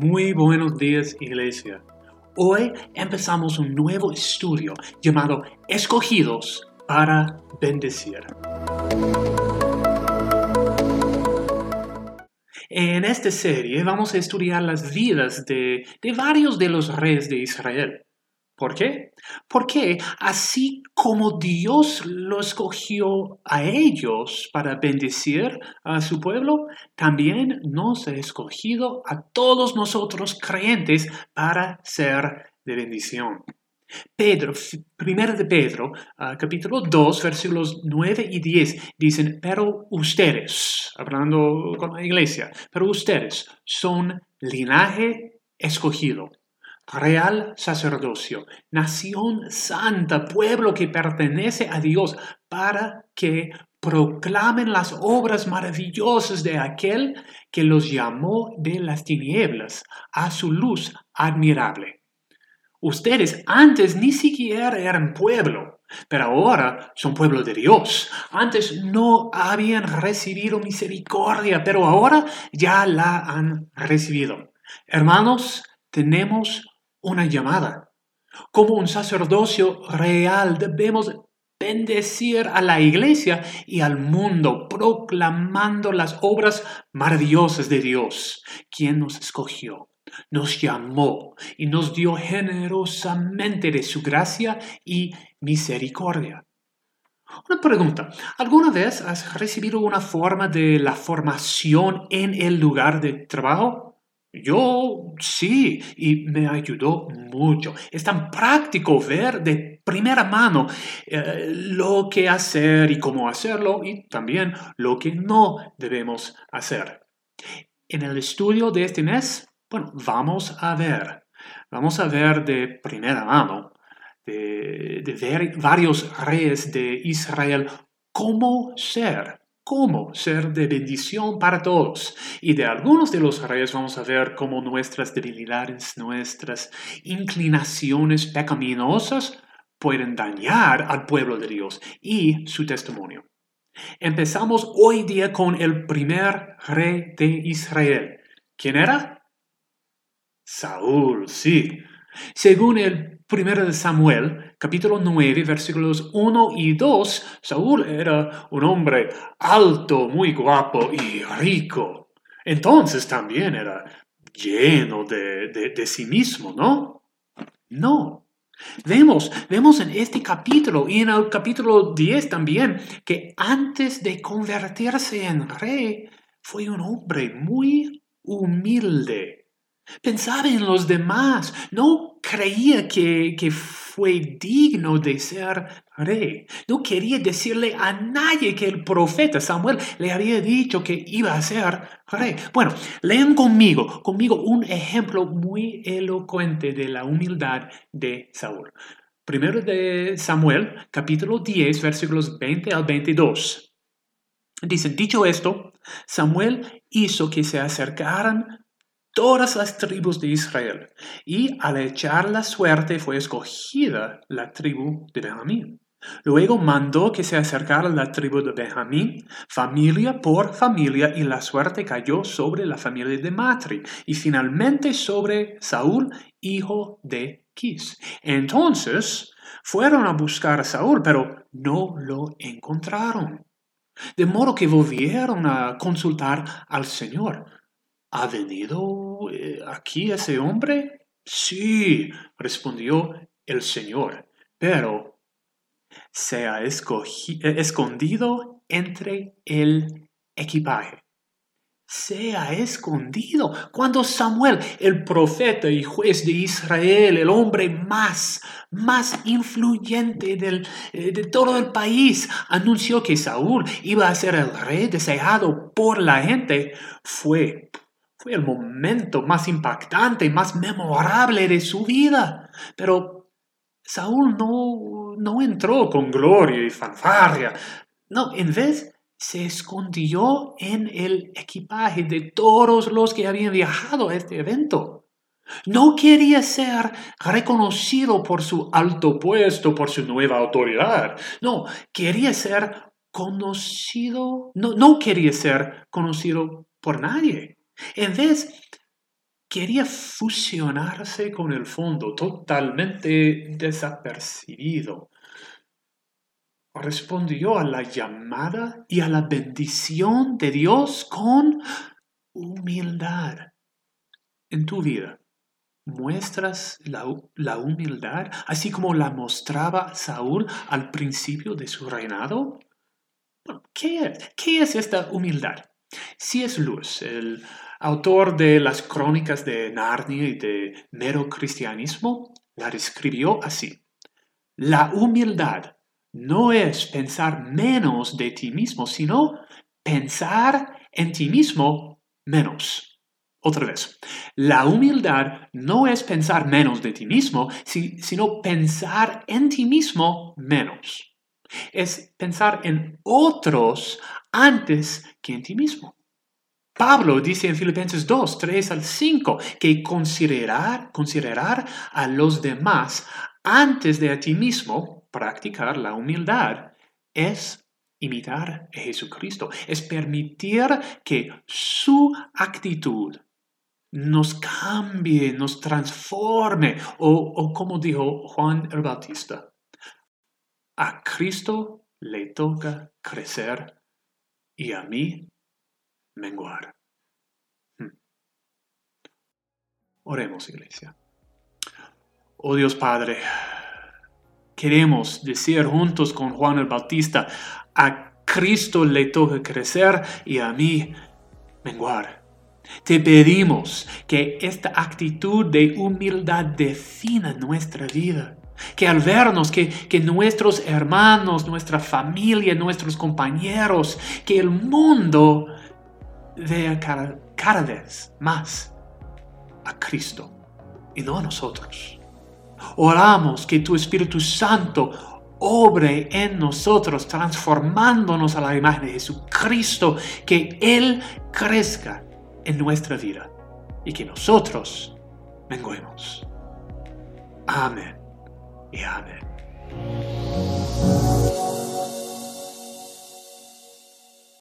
Muy buenos días, iglesia. Hoy empezamos un nuevo estudio llamado Escogidos para bendecir. En esta serie vamos a estudiar las vidas de, de varios de los reyes de Israel. ¿Por qué? Porque así como Dios lo escogió a ellos para bendecir a su pueblo, también nos ha escogido a todos nosotros creyentes para ser de bendición. Pedro, primero de Pedro, ah, capítulo 2, versículos 9 y 10, dicen, pero ustedes, hablando con la iglesia, pero ustedes son linaje escogido real sacerdocio, nación santa, pueblo que pertenece a Dios, para que proclamen las obras maravillosas de aquel que los llamó de las tinieblas a su luz admirable. Ustedes antes ni siquiera eran pueblo, pero ahora son pueblo de Dios. Antes no habían recibido misericordia, pero ahora ya la han recibido. Hermanos, tenemos una llamada. Como un sacerdocio real debemos bendecir a la iglesia y al mundo, proclamando las obras maravillosas de Dios, quien nos escogió, nos llamó y nos dio generosamente de su gracia y misericordia. Una pregunta, ¿alguna vez has recibido una forma de la formación en el lugar de trabajo? Yo sí, y me ayudó mucho. Es tan práctico ver de primera mano eh, lo que hacer y cómo hacerlo y también lo que no debemos hacer. En el estudio de este mes, bueno, vamos a ver, vamos a ver de primera mano, de, de ver varios reyes de Israel cómo ser cómo ser de bendición para todos. Y de algunos de los reyes vamos a ver cómo nuestras debilidades, nuestras inclinaciones pecaminosas pueden dañar al pueblo de Dios y su testimonio. Empezamos hoy día con el primer rey de Israel. ¿Quién era? Saúl, sí. Según el Primero de Samuel, capítulo 9, versículos 1 y 2, Saúl era un hombre alto, muy guapo y rico. Entonces también era lleno de, de, sí mismo, ¿no? No. Vemos, vemos en este capítulo y en el capítulo 10 también que antes de convertirse en rey fue un hombre muy humilde. Pensaba en los demás, no creía que, que, fue digno de ser rey. No quería decirle a nadie que el profeta Samuel le había dicho que iba a ser rey. Bueno, lean conmigo, conmigo un ejemplo muy elocuente de la humildad de Saúl. Primero de Samuel, capítulo 10, versículos 20 al 22. Dicen, dicho esto, Samuel hizo que se acercaran todas las tribus de Israel, y al echar la suerte fue escogida la tribu de Benjamín. Luego mandó que se acercara la tribu de Benjamín, familia por familia, y la suerte cayó sobre la familia de Matri, y finalmente sobre Saúl, hijo de Quis. Entonces fueron a buscar a Saúl, pero no lo encontraron. De modo que volvieron a consultar al Señor. ¿Ha venido eh, aquí ese hombre? Sí, respondió el Señor, pero se ha eh, escondido entre el equipaje. Se ha escondido. Cuando Samuel, el profeta y juez de Israel, el hombre más, más influyente del, eh, de todo el país, anunció que Saúl iba a ser el rey deseado por la gente, fue fue el momento más impactante, más memorable de su vida. Pero Saúl no, no entró con gloria y fanfarria. No, en vez se escondió en el equipaje de todos los que habían viajado a este evento. No quería ser reconocido por su alto puesto, por su nueva autoridad. No, quería ser conocido, no, no quería ser conocido por nadie. En vez, quería fusionarse con el fondo, totalmente desapercibido. Respondió a la llamada y a la bendición de Dios con humildad. En tu vida, ¿muestras la, humildad así como la mostraba Saúl al principio de su reinado? ¿qué, ¿Qué es esta humildad? Si es Luz, el autor de las crónicas de Narnia y de mero cristianismo, la describió así. La humildad no es pensar menos de ti mismo, sino pensar en ti mismo menos. Otra vez, la humildad no es pensar menos de ti mismo, sino pensar en ti mismo menos. Es pensar en otros antes que en ti mismo. Pablo dice en Filipenses 2, 3 al 5 que considerar, considerar a los demás antes de a ti mismo, practicar la humildad, es imitar a Jesucristo, es permitir que su actitud nos cambie, nos transforme, o, o como dijo Juan el Bautista, a Cristo le toca crecer y a mí menguar. Hmm. Oremos, iglesia. Oh Dios Padre, queremos decir juntos con Juan el Bautista, a Cristo le toca crecer y a mí menguar. Te pedimos que esta actitud de humildad defina nuestra vida. Que al vernos, que, que, nuestros hermanos, nuestra familia, nuestros compañeros, que el mundo vea cada, vez más a Cristo y no a nosotros. Oramos que tu Espíritu Santo obre en nosotros, transformándonos a la imagen de Jesucristo, que Él crezca en nuestra vida y que nosotros menguemos. Amén y amén.